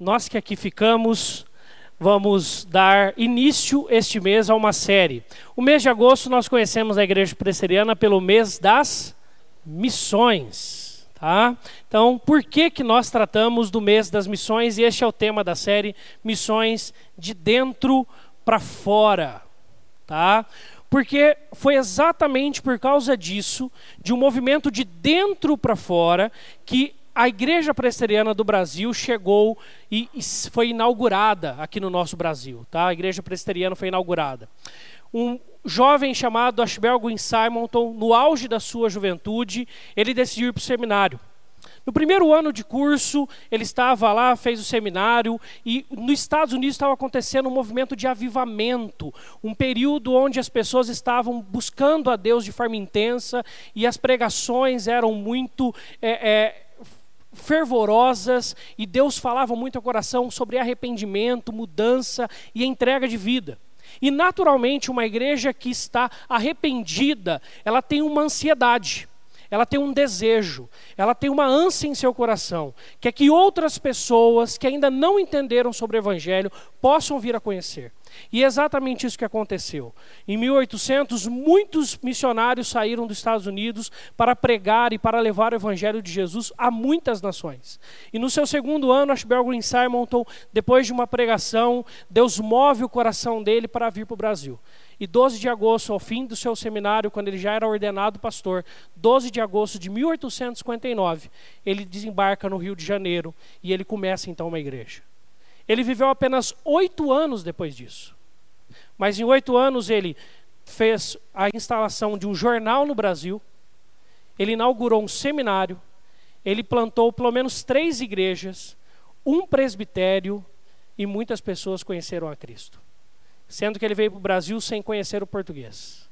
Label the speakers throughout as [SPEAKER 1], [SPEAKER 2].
[SPEAKER 1] nós que aqui ficamos, vamos dar início este mês a uma série. O mês de agosto nós conhecemos a Igreja Presbiteriana pelo mês das missões. Tá? Então, por que, que nós tratamos do mês das missões? E este é o tema da série Missões de Dentro para Fora. Tá? Porque foi exatamente por causa disso, de um movimento de dentro para fora, que a Igreja Presbiteriana do Brasil chegou e, foi inaugurada aqui no nosso Brasil. Tá? A Igreja Presbiteriana foi inaugurada. Um jovem chamado Ashbel Gwyn Simonton, no auge da sua juventude, ele decidiu ir para o seminário. No primeiro ano de curso, ele estava lá, fez o seminário, e nos Estados Unidos estava acontecendo um movimento de avivamento, um período onde as pessoas estavam buscando a Deus de forma intensa e as pregações eram muito. É, é, fervorosas e Deus falava muito ao coração sobre arrependimento, mudança e entrega de vida. E naturalmente, uma igreja que está arrependida, ela tem uma ansiedade, ela tem um desejo, ela tem uma ânsia em seu coração, que é que outras pessoas que ainda não entenderam sobre o Evangelho possam vir a conhecer. E é exatamente isso que aconteceu. Em 1800, muitos missionários saíram dos Estados Unidos para pregar e para levar o Evangelho de Jesus a muitas nações. E no seu segundo ano, Ashbel Green Simonton, depois de uma pregação, Deus move o coração dele para vir para o Brasil. E 12 de agosto, ao fim do seu seminário, quando ele já era ordenado pastor, 12 de agosto de 1859, ele desembarca no Rio de Janeiro e ele começa então uma igreja. Ele viveu apenas oito anos depois disso. Mas em oito anos ele fez a instalação de um jornal no Brasil, ele inaugurou um seminário, ele plantou pelo menos três igrejas, um presbitério e muitas pessoas conheceram a Cristo. Sendo que ele veio para o Brasil sem conhecer o português,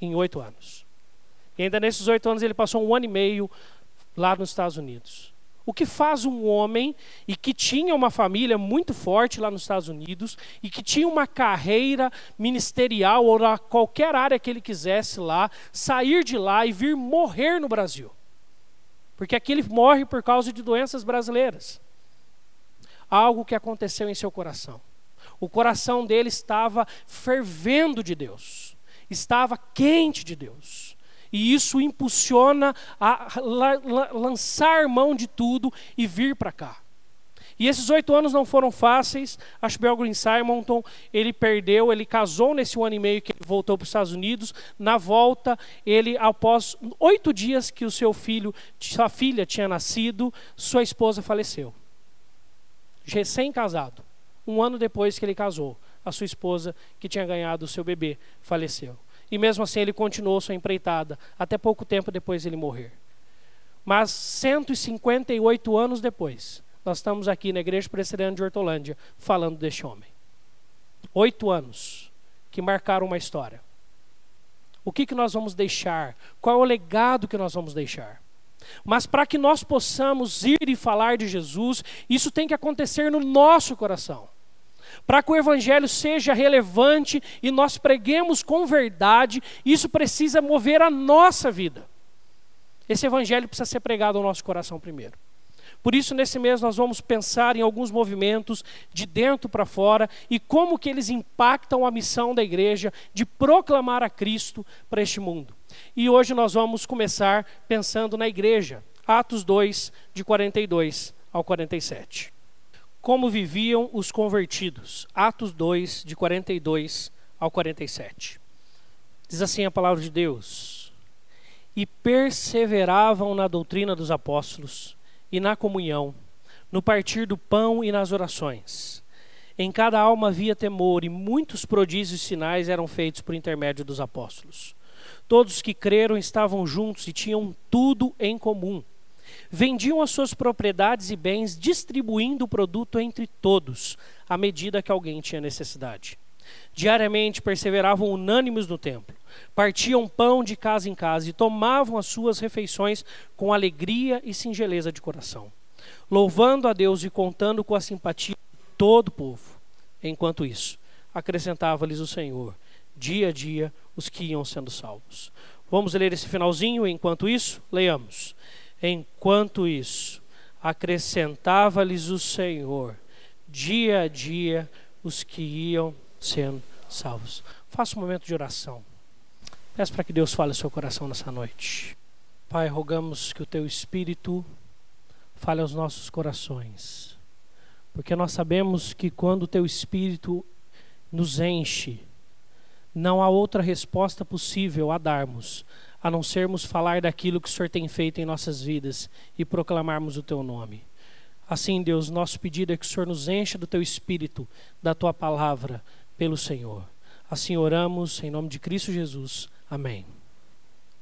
[SPEAKER 1] em oito anos. E ainda nesses oito anos ele passou um ano e meio lá nos Estados Unidos. O que faz um homem e que tinha uma família muito forte lá nos Estados Unidos e que tinha uma carreira ministerial ou na qualquer área que ele quisesse lá, sair de lá e vir morrer no Brasil? Porque aqui ele morre por causa de doenças brasileiras. Algo que aconteceu em seu coração. O coração dele estava fervendo de Deus, estava quente de Deus e isso impulsiona a lançar mão de tudo e vir para cá. E esses oito anos não foram fáceis. Ashbel Green Simonton, ele perdeu, ele casou nesse um ano e meio que ele voltou para os Estados Unidos. Na volta, ele, após oito dias que o seu filho, sua filha tinha nascido, sua esposa faleceu. Recém-casado. Um ano depois que ele casou, a sua esposa, que tinha ganhado o seu bebê, faleceu. E mesmo assim ele continuou sua empreitada, até pouco tempo depois ele morrer. Mas 158 anos depois, nós estamos aqui na Igreja Presbiteriana de Hortolândia falando deste homem. Oito anos que marcaram uma história. O que, que nós vamos deixar? Qual é o legado que nós vamos deixar? Mas para que nós possamos ir e falar de Jesus, isso tem que acontecer no nosso coração. Para que o evangelho seja relevante e nós preguemos com verdade, isso precisa mover a nossa vida. Esse evangelho precisa ser pregado ao nosso coração primeiro. Por isso, nesse mês, nós vamos pensar em alguns movimentos de dentro para fora e como que eles impactam a missão da igreja de proclamar a Cristo para este mundo. E hoje nós vamos começar pensando na igreja. Atos 2, de 42 ao 47 como viviam os convertidos. Atos 2, de 42 ao 47. Diz assim a palavra de Deus: E perseveravam na doutrina dos apóstolos, e na comunhão, no partir do pão e nas orações. Em cada alma havia temor, e muitos prodígios e sinais eram feitos por intermédio dos apóstolos. Todos que creram estavam juntos e tinham tudo em comum vendiam as suas propriedades e bens, distribuindo o produto entre todos, à medida que alguém tinha necessidade. Diariamente perseveravam unânimes no templo, partiam pão de casa em casa e tomavam as suas refeições com alegria e singeleza de coração, louvando a Deus e contando com a simpatia de todo o povo. Enquanto isso, acrescentava-lhes o Senhor, dia a dia, os que iam sendo salvos. Vamos ler esse finalzinho, enquanto isso, leiamos. Enquanto isso, acrescentava-lhes o Senhor, dia a dia os que iam sendo salvos. Faça um momento de oração. Peço para que Deus fale ao seu coração nessa noite. Pai, rogamos que o teu Espírito fale aos nossos corações. Porque nós sabemos que quando o teu Espírito nos enche, não há outra resposta possível a darmos, a não sermos falar daquilo que o Senhor tem feito em nossas vidas e proclamarmos o teu nome. Assim, Deus, nosso pedido é que o Senhor nos encha do teu Espírito, da tua palavra, pelo Senhor. Assim oramos, em nome de Cristo Jesus. Amém.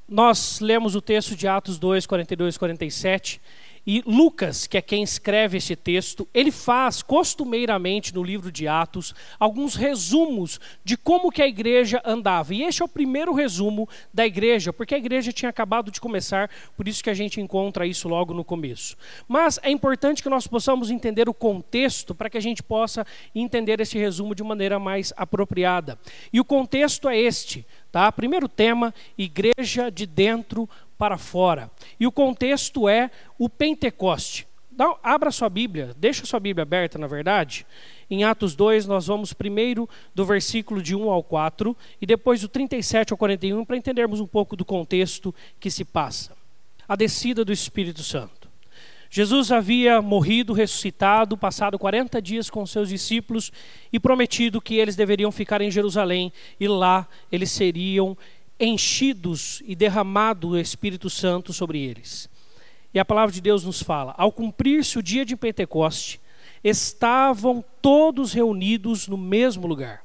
[SPEAKER 1] Nós lemos o texto de Atos 2, 42 e 47 e Lucas, que é quem escreve este texto, ele faz costumeiramente no livro de Atos alguns resumos de como que a igreja andava. E este é o primeiro resumo da igreja, porque a igreja tinha acabado de começar, por isso que a gente encontra isso logo no começo. Mas é importante que nós possamos entender o contexto para que a gente possa entender esse resumo de maneira mais apropriada. E o contexto é este, tá? Primeiro tema, igreja de dentro para fora. E o contexto é o Pentecoste. Dá, abra sua Bíblia, deixa sua Bíblia aberta, na verdade. Em Atos 2, nós vamos primeiro do versículo de 1 ao 4 e depois do 37 ao 41 para entendermos um pouco do contexto que se passa. A descida do Espírito Santo. Jesus havia morrido, ressuscitado, passado 40 dias com seus discípulos e prometido que eles deveriam ficar em Jerusalém e lá eles seriam enchidos e derramado o Espírito Santo sobre eles. E a palavra de Deus nos fala: ao cumprir-se o dia de Pentecoste, estavam todos reunidos no mesmo lugar.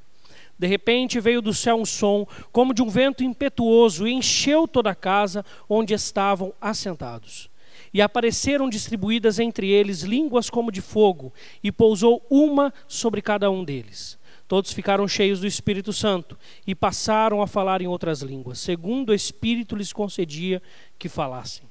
[SPEAKER 1] De repente veio do céu um som, como de um vento impetuoso, e encheu toda a casa onde estavam assentados. E apareceram distribuídas entre eles línguas como de fogo, e pousou uma sobre cada um deles. Todos ficaram cheios do Espírito Santo e passaram a falar em outras línguas, segundo o Espírito lhes concedia que falassem.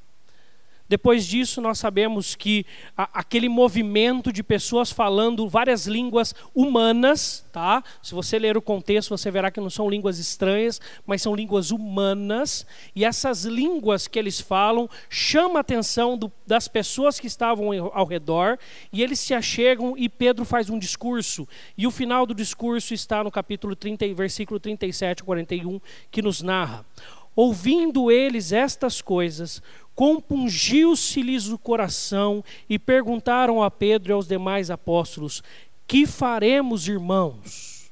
[SPEAKER 1] Depois disso, nós sabemos que a, aquele movimento de pessoas falando várias línguas humanas, tá? Se você ler o contexto, você verá que não são línguas estranhas, mas são línguas humanas. E essas línguas que eles falam chamam a atenção do, das pessoas que estavam ao redor. E eles se achegam e Pedro faz um discurso. E o final do discurso está no capítulo 30, versículo 37 a 41, que nos narra. Ouvindo eles estas coisas, compungiu-se-lhes o coração e perguntaram a Pedro e aos demais apóstolos: Que faremos, irmãos?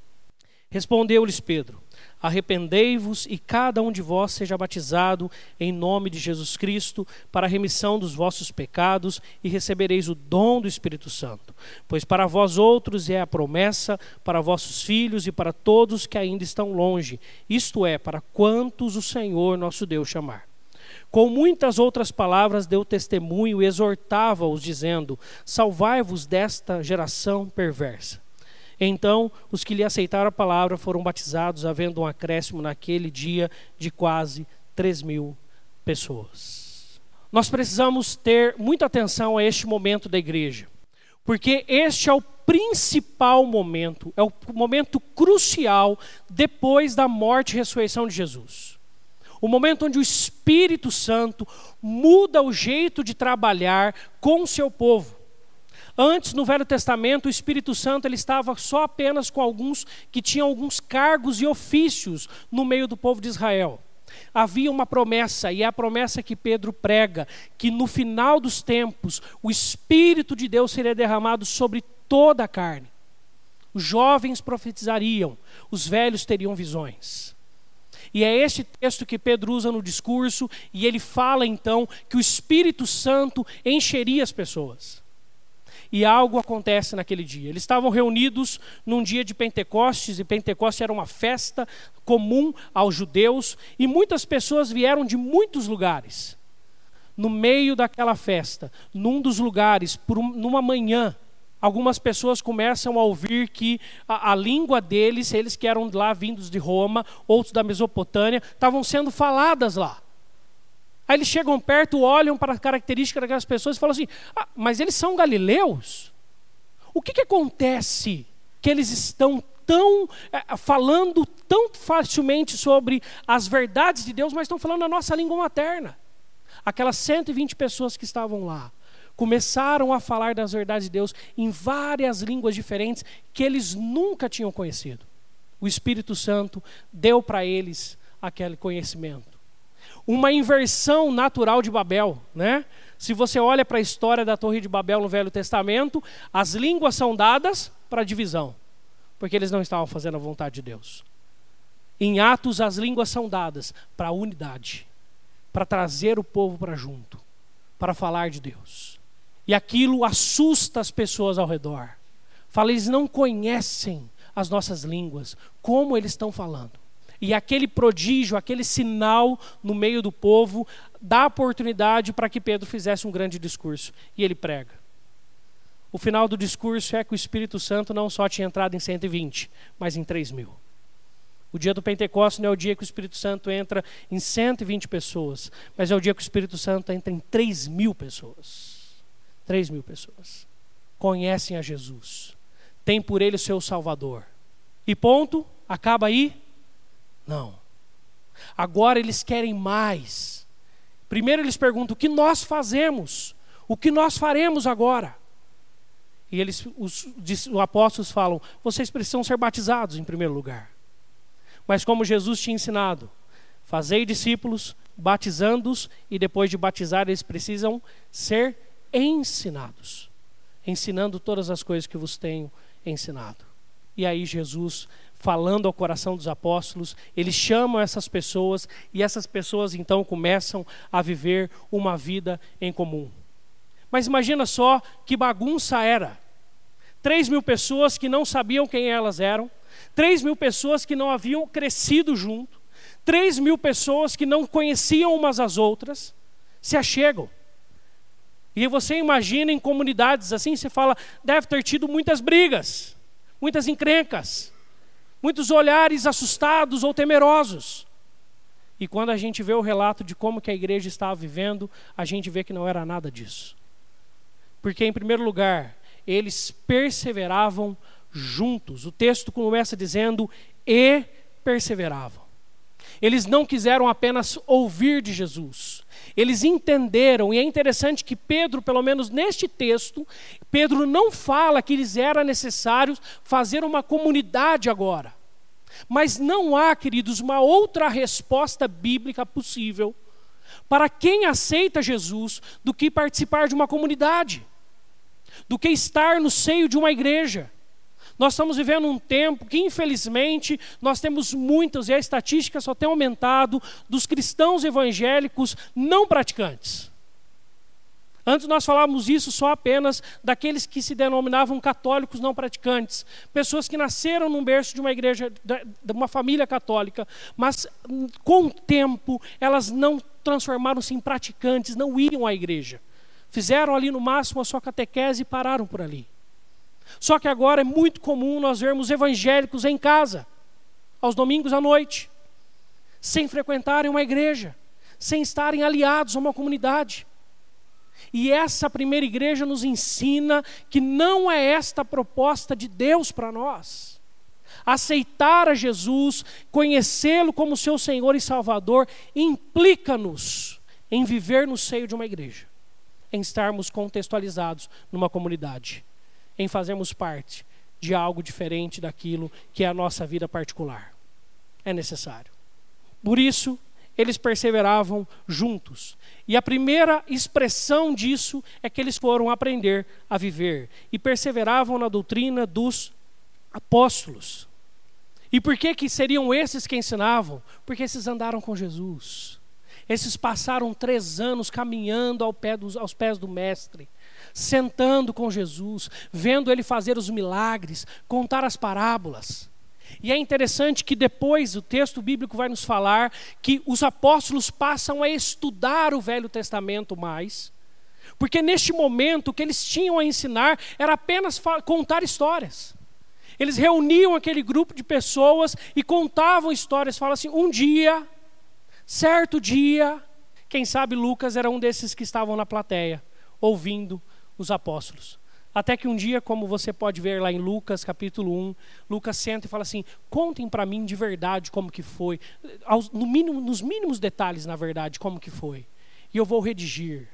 [SPEAKER 1] Respondeu-lhes Pedro: Arrependei-vos e cada um de vós seja batizado em nome de Jesus Cristo para a remissão dos vossos pecados e recebereis o dom do Espírito Santo. Pois para vós outros é a promessa, para vossos filhos e para todos que ainda estão longe, isto é, para quantos o Senhor nosso Deus chamar. Com muitas outras palavras deu testemunho e exortava-os, dizendo: Salvai-vos desta geração perversa. Então, os que lhe aceitaram a palavra foram batizados, havendo um acréscimo naquele dia de quase 3 mil pessoas. Nós precisamos ter muita atenção a este momento da igreja, porque este é o principal momento, é o momento crucial depois da morte e ressurreição de Jesus o momento onde o Espírito Santo muda o jeito de trabalhar com o seu povo. Antes, no Velho Testamento, o Espírito Santo ele estava só apenas com alguns que tinham alguns cargos e ofícios no meio do povo de Israel. Havia uma promessa, e é a promessa que Pedro prega, que no final dos tempos o Espírito de Deus seria derramado sobre toda a carne. Os jovens profetizariam, os velhos teriam visões. E é este texto que Pedro usa no discurso, e ele fala então que o Espírito Santo encheria as pessoas. E algo acontece naquele dia. Eles estavam reunidos num dia de Pentecostes, e Pentecostes era uma festa comum aos judeus, e muitas pessoas vieram de muitos lugares. No meio daquela festa, num dos lugares, por um, numa manhã, algumas pessoas começam a ouvir que a, a, língua deles, eles que eram lá vindos de Roma, outros da Mesopotâmia, estavam sendo faladas lá. Aí eles chegam perto, olham para a característica daquelas pessoas e falam assim: ah, mas eles são galileus? O que, que acontece que eles estão tão é, falando tão facilmente sobre as verdades de Deus, mas estão falando a nossa língua materna? Aquelas 120 pessoas que estavam lá começaram a falar das verdades de Deus em várias línguas diferentes que eles nunca tinham conhecido. O Espírito Santo deu para eles aquele conhecimento. Uma inversão natural de Babel, né? Se você olha para a história da Torre de Babel no Velho Testamento, as línguas são dadas para divisão, porque eles não estavam fazendo a vontade de Deus. Em Atos, as línguas são dadas para unidade, para trazer o povo para junto, para falar de Deus. E aquilo assusta as pessoas ao redor. Fala, eles não conhecem as nossas línguas, como eles estão falando. E aquele prodígio, aquele sinal no meio do povo, dá oportunidade para que Pedro fizesse um grande discurso. E ele prega. O final do discurso é que o Espírito Santo não só tinha entrado em 120, mas em 3 mil. O dia do Pentecostes não é o dia que o Espírito Santo entra em 120 pessoas, mas é o dia que o Espírito Santo entra em 3 mil pessoas. 3 mil pessoas. Conhecem a Jesus. Tem por ele o seu Salvador. E ponto? Acaba aí? Não. Agora eles querem mais. Primeiro eles perguntam: o que nós fazemos? O que nós faremos agora? E eles, os, os apóstolos falam: vocês precisam ser batizados em primeiro lugar. Mas como Jesus tinha ensinado, fazei discípulos, batizando-os, e depois de batizar, eles precisam ser ensinados, ensinando todas as coisas que vos tenho ensinado. E aí Jesus, falando ao coração dos apóstolos, ele chama essas pessoas e essas pessoas então começam a viver uma vida em comum. Mas imagina só que bagunça era. Três mil pessoas que não sabiam quem elas eram, 3 mil pessoas que não haviam crescido junto, 3 mil pessoas que não conheciam umas às outras, se achegam. E você imagina em comunidades assim, você fala, deve ter tido muitas brigas, muitas encrencas, muitos olhares assustados ou temerosos. E quando a gente vê o relato de como que a igreja estava vivendo, a gente vê que não era nada disso. Porque, em primeiro lugar, eles perseveravam juntos. O texto começa dizendo: e perseveravam. Eles não quiseram apenas ouvir de Jesus, eles entenderam, e é interessante que Pedro, pelo menos neste texto, Pedro não fala que lhes era necessário fazer uma comunidade agora. Mas não há, queridos, uma outra resposta bíblica possível para quem aceita Jesus do que participar de uma comunidade, do que estar no seio de uma igreja. Nós estamos vivendo um tempo que, infelizmente, nós temos muitos, e a estatística só tem aumentado, dos cristãos evangélicos não praticantes. Antes nós falávamos isso só apenas daqueles que se denominavam católicos não praticantes, pessoas que nasceram num berço de uma igreja, de uma família católica, mas com o tempo elas não transformaram-se em praticantes, não iam à igreja. Fizeram ali no máximo a sua catequese e pararam por ali. Só que agora é muito comum nós vermos evangélicos em casa, aos domingos à noite, sem frequentarem uma igreja, sem estarem aliados a uma comunidade. E essa primeira igreja nos ensina que não é esta a proposta de Deus para nós. Aceitar a Jesus, conhecê-lo como seu Senhor e Salvador, implica-nos em viver no seio de uma igreja, em estarmos contextualizados numa comunidade em fazermos parte de algo diferente daquilo que é a nossa vida particular. É necessário. Por isso, eles perseveravam juntos. E a primeira expressão disso é que eles foram aprender a viver e perseveravam na doutrina dos apóstolos. E por que que seriam esses que ensinavam? Porque esses andaram com Jesus. Esses passaram três anos caminhando ao pé dos, aos pés do Mestre sentando com Jesus, vendo ele fazer os milagres, contar as parábolas. E é interessante que depois o texto bíblico vai nos falar que os apóstolos passam a estudar o Velho Testamento mais, porque neste momento o que eles tinham a ensinar era apenas contar histórias. Eles reuniam aquele grupo de pessoas e contavam histórias, falam assim: um dia, certo dia, quem sabe Lucas era um desses que estavam na plateia, ouvindo os apóstolos. Até que um dia, como você pode ver lá em Lucas capítulo 1, Lucas senta e fala assim: contem para mim de verdade como que foi, no mínimo, nos mínimos detalhes, na verdade, como que foi. E eu vou redigir.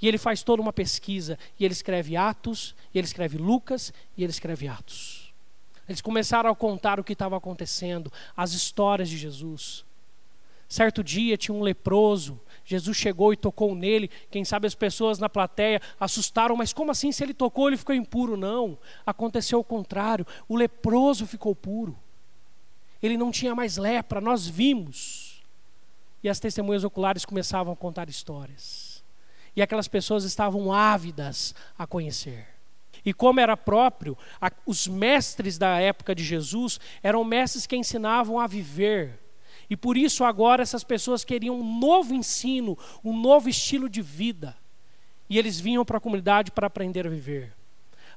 [SPEAKER 1] E ele faz toda uma pesquisa, e ele escreve Atos, e ele escreve Lucas, e ele escreve Atos. Eles começaram a contar o que estava acontecendo, as histórias de Jesus. Certo dia tinha um leproso, Jesus chegou e tocou nele. Quem sabe as pessoas na plateia assustaram, mas como assim se ele tocou ele ficou impuro? Não, aconteceu o contrário. O leproso ficou puro. Ele não tinha mais lepra, nós vimos. E as testemunhas oculares começavam a contar histórias. E aquelas pessoas estavam ávidas a conhecer. E como era próprio, os mestres da época de Jesus eram mestres que ensinavam a viver. E por isso agora essas pessoas queriam um novo ensino, um novo estilo de vida. E eles vinham para a comunidade para aprender a viver.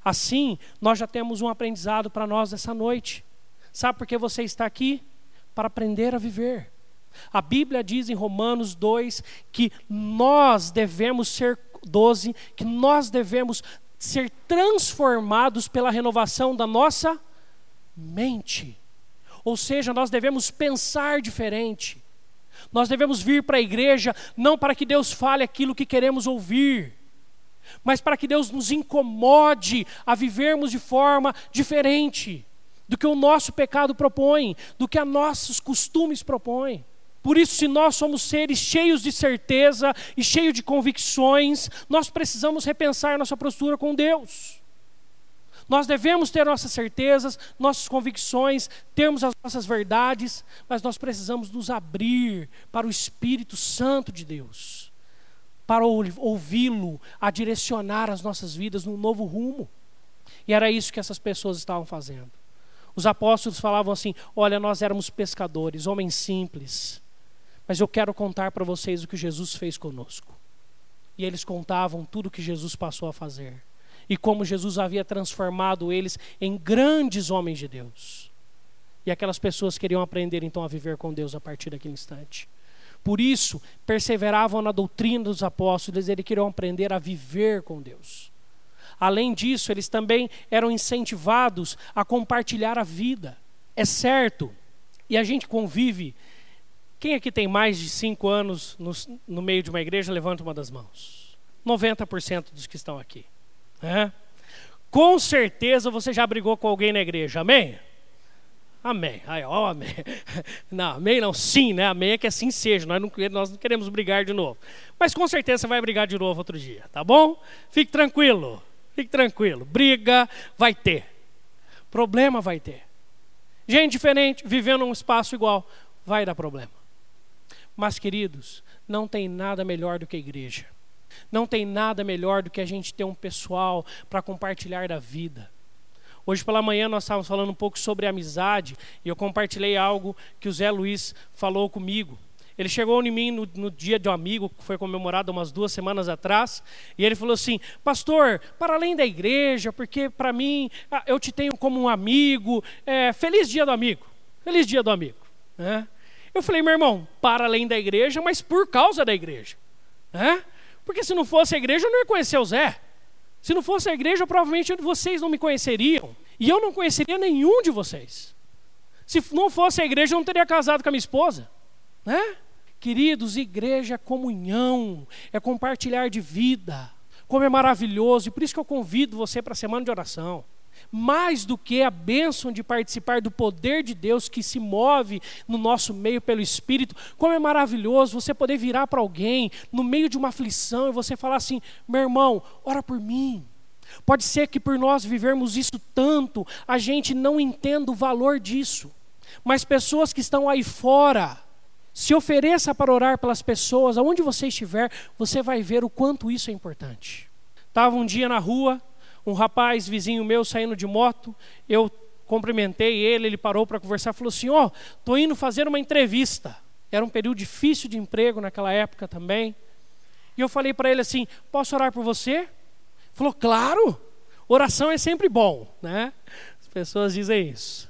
[SPEAKER 1] Assim, nós já temos um aprendizado para nós essa noite. Sabe por que você está aqui? Para aprender a viver. A Bíblia diz em Romanos 2 que nós devemos ser 12, que nós devemos ser transformados pela renovação da nossa mente. Ou seja, nós devemos pensar diferente. Nós devemos vir para a igreja não para que Deus fale aquilo que queremos ouvir, mas para que Deus nos incomode a vivermos de forma diferente do que o nosso pecado propõe, do que os nossos costumes propõem. Por isso, se nós somos seres cheios de certeza e cheios de convicções, nós precisamos repensar nossa postura com Deus. Nós devemos ter nossas certezas, nossas convicções, termos as nossas verdades, mas nós precisamos nos abrir para o Espírito Santo de Deus, para ouvi-lo, a direcionar as nossas vidas num novo rumo. E era isso que essas pessoas estavam fazendo. Os apóstolos falavam assim: Olha, nós éramos pescadores, homens simples mas eu quero contar para vocês o que Jesus fez conosco. E eles contavam tudo o que Jesus passou a fazer. E como Jesus havia transformado eles em grandes homens de Deus. E aquelas pessoas queriam aprender então a viver com Deus a partir daquele instante. Por isso, perseveravam na doutrina dos apóstolos, eles queriam aprender a viver com Deus. Além disso, eles também eram incentivados a compartilhar a vida. É certo, e a gente convive quem aqui tem mais de cinco anos no, no meio de uma igreja? Levanta uma das mãos. 90% dos que estão aqui. É? Com certeza você já brigou com alguém na igreja, amém? Amém. Aí, ó, amém. Não, amém não, sim, né? Amém é que assim seja. Nós não, nós não queremos brigar de novo. Mas com certeza você vai brigar de novo outro dia, tá bom? Fique tranquilo. Fique tranquilo. Briga vai ter. Problema vai ter. Gente diferente, vivendo um espaço igual, vai dar problema. Mas, queridos, não tem nada melhor do que a igreja. Não tem nada melhor do que a gente ter um pessoal para compartilhar da vida. Hoje pela manhã nós estávamos falando um pouco sobre amizade e eu compartilhei algo que o Zé Luiz falou comigo. Ele chegou em mim no, no, dia de um amigo, que foi comemorado umas duas semanas atrás, e ele falou assim: Pastor, para além da igreja, porque para mim eu te tenho como um amigo, é, feliz dia do amigo, feliz dia do amigo. Né? Eu falei, meu irmão, para além da igreja, mas por causa da igreja. Né? Porque se não fosse a igreja, eu não ia conhecer o Zé. Se não fosse a igreja, provavelmente vocês não me conheceriam. E eu não conheceria nenhum de vocês. Se não fosse a igreja, eu não teria casado com a minha esposa. Né? Queridos, igreja é comunhão, é compartilhar de vida. Como é maravilhoso, e por isso que eu convido você para a semana de oração mais do que a bênção de participar do poder de Deus que se move no nosso meio pelo Espírito. Como é maravilhoso você poder virar para alguém no meio de uma aflição e você falar assim: meu irmão, ora por mim. Pode ser que por nós vivermos isso tanto, a gente não entenda o valor disso. Mas pessoas que estão aí fora, se ofereça para orar pelas pessoas, aonde você estiver, você vai ver o quanto isso é importante. Estava um dia na rua, um rapaz vizinho meu saindo de moto, eu cumprimentei ele, ele parou para conversar, falou assim: "Ó, oh, tô indo fazer uma entrevista". Era um período difícil de emprego naquela época também. E eu falei para ele assim: "Posso orar por você?" Falou: "Claro. Oração é sempre bom, né? As pessoas dizem isso.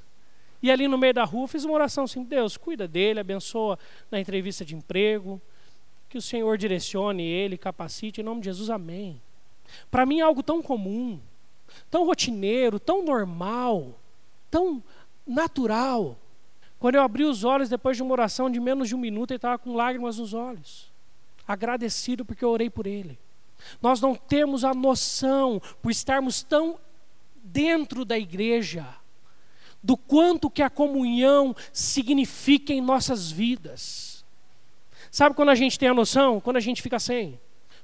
[SPEAKER 1] E ali no meio da rua fiz uma oração assim: Deus, cuida dele, abençoa na entrevista de emprego, que o Senhor direcione ele, capacite, em nome de Jesus, amém. Para mim é algo tão comum, tão rotineiro, tão normal, tão natural. Quando eu abri os olhos depois de uma oração de menos de um minuto, ele estava com lágrimas nos olhos, agradecido porque eu orei por ele. Nós não temos a noção, por estarmos tão dentro da igreja, do quanto que a comunhão significa em nossas vidas. Sabe quando a gente tem a noção? Quando a gente fica sem.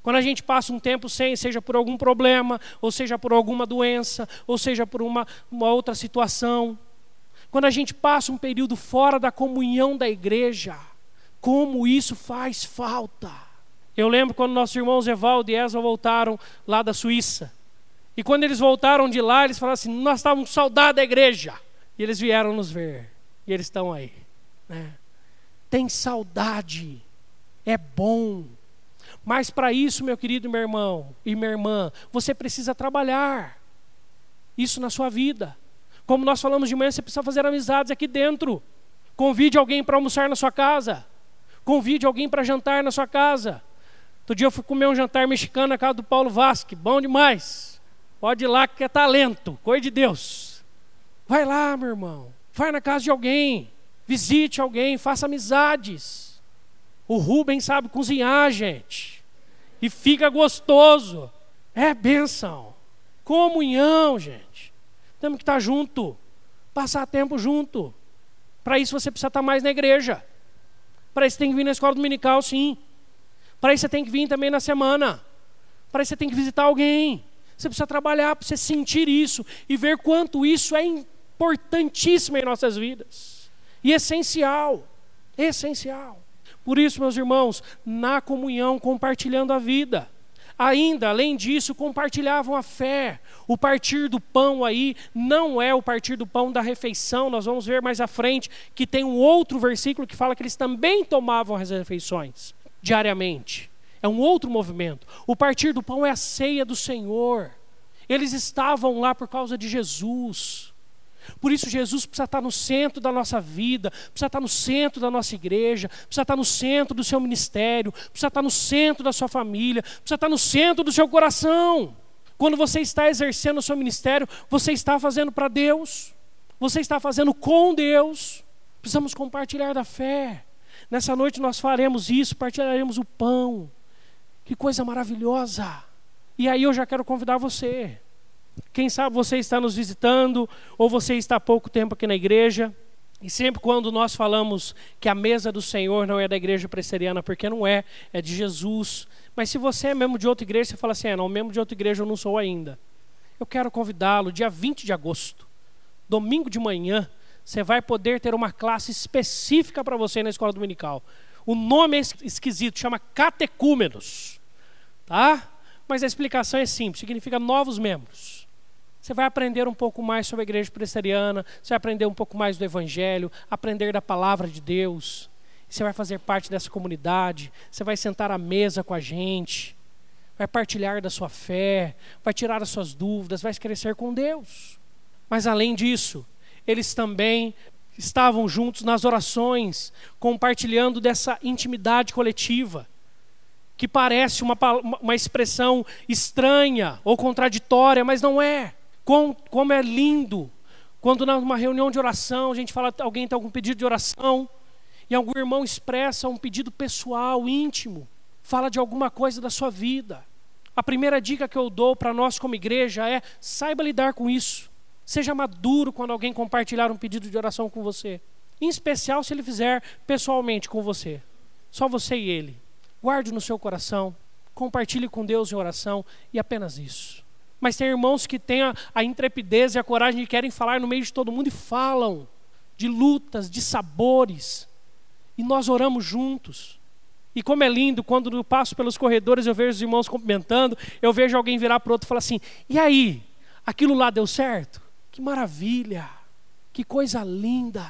[SPEAKER 1] Quando a gente passa um tempo sem, seja por algum problema, ou seja por alguma doença, ou seja por uma, uma outra situação. Quando a gente passa um período fora da comunhão da igreja, como isso faz falta. Eu lembro quando nossos irmãos Evaldo e Esa voltaram lá da Suíça. E quando eles voltaram de lá, eles falaram assim: Nós estávamos com saudade da igreja. E eles vieram nos ver. E eles estão aí. Né? Tem saudade. É bom. Mas para isso, meu querido meu irmão e minha irmã, você precisa trabalhar isso na sua vida. Como nós falamos de manhã, você precisa fazer amizades aqui dentro. Convide alguém para almoçar na sua casa. Convide alguém para jantar na sua casa. Outro dia eu fui comer um jantar mexicano na casa do Paulo Vasque. Bom demais. Pode ir lá que é talento. Coisa de Deus. Vai lá, meu irmão. Vai na casa de alguém. Visite alguém. Faça amizades. O Rubem sabe cozinhar, gente. E fica gostoso. É bênção. Comunhão, gente. Temos que estar junto. Passar tempo junto. Para isso você precisa estar mais na igreja. Para isso tem que vir na escola dominical, sim. Para isso você tem que vir também na semana. Para isso você tem que visitar alguém. Você precisa trabalhar para você sentir isso e ver quanto isso é importantíssimo em nossas vidas. E essencial. Essencial. Por isso, meus irmãos, na comunhão, compartilhando a vida. Ainda, além disso, compartilhavam a fé. O partir do pão aí não é o partir do pão da refeição, nós vamos ver mais à frente que tem um outro versículo que fala que eles também tomavam as refeições diariamente. É um outro movimento. O partir do pão é a ceia do Senhor. Eles estavam lá por causa de Jesus. Por isso, Jesus precisa estar no centro da nossa vida, precisa estar no centro da nossa igreja, precisa estar no centro do seu ministério, precisa estar no centro da sua família, precisa estar no centro do seu coração. Quando você está exercendo o seu ministério, você está fazendo para Deus, você está fazendo com Deus. Precisamos compartilhar da fé. Nessa noite nós faremos isso, partilharemos o pão. Que coisa maravilhosa! E aí eu já quero convidar você quem sabe você está nos visitando ou você está há pouco tempo aqui na igreja. E sempre quando nós falamos que a mesa do Senhor não é da igreja presteriana, porque não é, é de Jesus. Mas se você é membro de outra igreja, você fala assim: é, não, membro de outra igreja eu não sou ainda. Eu quero convidá-lo, dia 20 de agosto, domingo de manhã, você vai poder ter uma classe específica para você na escola dominical. O nome é esquisito, chama Catecúmenos. Tá? Mas a explicação é simples: significa novos membros. Você vai aprender um pouco mais sobre a igreja presbiteriana, você vai aprender um pouco mais do evangelho, aprender da palavra de Deus. Você vai fazer parte dessa comunidade, você vai sentar à mesa com a gente, vai partilhar da sua fé, vai tirar as suas dúvidas, vai crescer com Deus. Mas além disso, eles também estavam juntos nas orações, compartilhando dessa intimidade coletiva, que parece uma, uma expressão estranha ou contraditória, mas não é. Como, como é lindo quando numa reunião de oração a gente fala, alguém tem algum pedido de oração e algum irmão expressa um pedido pessoal, íntimo, fala de alguma coisa da sua vida. A primeira dica que eu dou para nós como igreja é: saiba lidar com isso. Seja maduro quando alguém compartilhar um pedido de oração com você. Em especial se ele fizer pessoalmente com você. Só você e ele. Guarde no seu coração, compartilhe com Deus em oração e apenas isso. Mas tem irmãos que têm a, a intrepidez e a coragem de querem falar no meio de todo mundo e falam de lutas, de sabores. E nós oramos juntos. E como é lindo, quando eu passo pelos corredores, eu vejo os irmãos cumprimentando, eu vejo alguém virar para o outro e falar assim: e aí, aquilo lá deu certo? Que maravilha! Que coisa linda!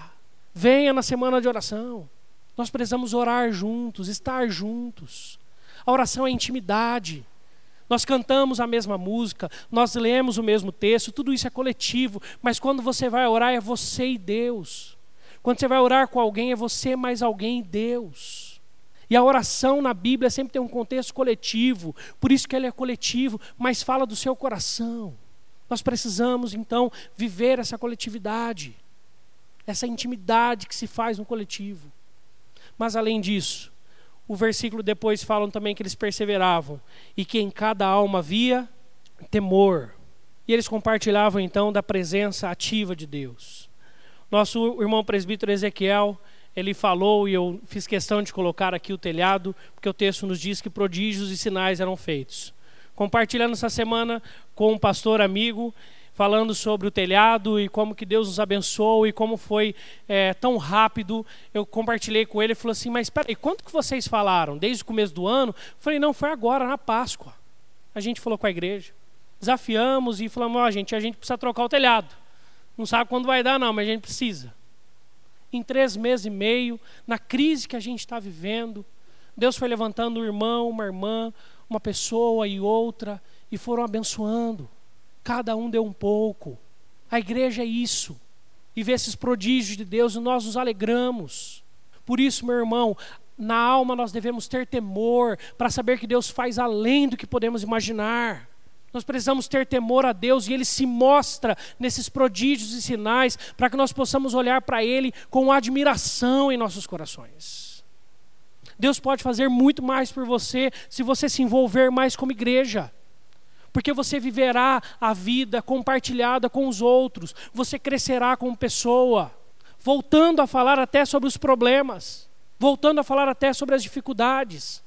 [SPEAKER 1] Venha na semana de oração. Nós precisamos orar juntos, estar juntos. A oração é intimidade. Nós cantamos a mesma música, nós lemos o mesmo texto, tudo isso é coletivo, mas quando você vai orar é você e Deus. Quando você vai orar com alguém é você mais alguém e Deus. E a oração na Bíblia sempre tem um contexto coletivo, por isso que ele é coletivo, mas fala do seu coração. Nós precisamos então viver essa coletividade, essa intimidade que se faz no coletivo. Mas além disso, o versículo depois falam também que eles perseveravam e que em cada alma havia temor. E eles compartilhavam então da presença ativa de Deus. Nosso irmão presbítero Ezequiel, ele falou, e eu fiz questão de colocar aqui o telhado, porque o texto nos diz que prodígios e sinais eram feitos. Compartilhando essa semana com um pastor amigo, falando sobre o telhado e como que Deus nos abençoou e como foi é, tão rápido. Eu compartilhei com ele e falou assim, mas espera aí, quanto que vocês falaram? Desde o começo do ano? Eu falei, não, foi agora, na Páscoa. A gente falou com a igreja. Desafiamos e falamos, ó, oh, gente, a gente precisa trocar o telhado. Não sabe quando vai dar não, mas a gente precisa. Em três meses e meio, na crise que a gente está vivendo, Deus foi levantando um irmão, uma irmã, uma pessoa e outra, e foram abençoando cada um deu um pouco. A igreja é isso. E vê esses prodígios de Deus e nós nos alegramos. Por isso, meu irmão, na alma nós devemos ter temor para saber que Deus faz além do que podemos imaginar. Nós precisamos ter temor a Deus e Ele se mostra nesses prodígios e sinais para que nós possamos olhar para Ele com admiração em nossos corações. Deus pode fazer muito mais por você se você se envolver mais como igreja porque você viverá a vida compartilhada com os outros, você crescerá como pessoa, voltando a falar até sobre os problemas, voltando a falar até sobre as dificuldades.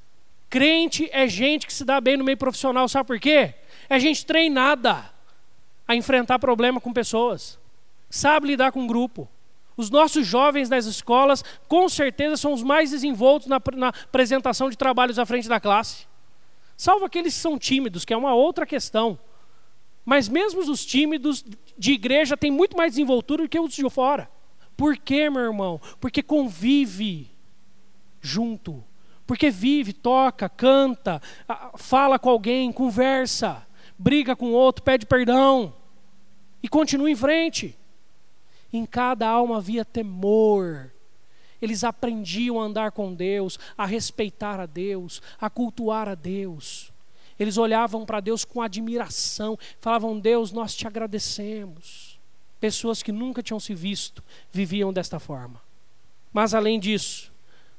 [SPEAKER 1] Crente é gente que se dá bem no meio profissional, sabe por quê? É gente treinada a enfrentar problema com pessoas, sabe lidar com grupo. Os nossos jovens nas escolas, com certeza, são os mais desenvoltos na, na apresentação de trabalhos à frente da classe. Salvo aqueles que são tímidos, que é uma outra questão. Mas mesmo os tímidos de igreja têm muito mais desenvoltura do que os de fora. Por quê, meu irmão? Porque convive junto. Porque vive, toca, canta, fala com alguém, conversa, briga com outro, pede perdão. E continua em frente. Em cada alma havia temor eles aprendiam a andar com Deus, a respeitar a Deus, a cultuar a Deus. Eles olhavam para Deus com admiração, falavam: Deus, nós te agradecemos. Pessoas que nunca tinham se visto viviam desta forma. Mas além disso,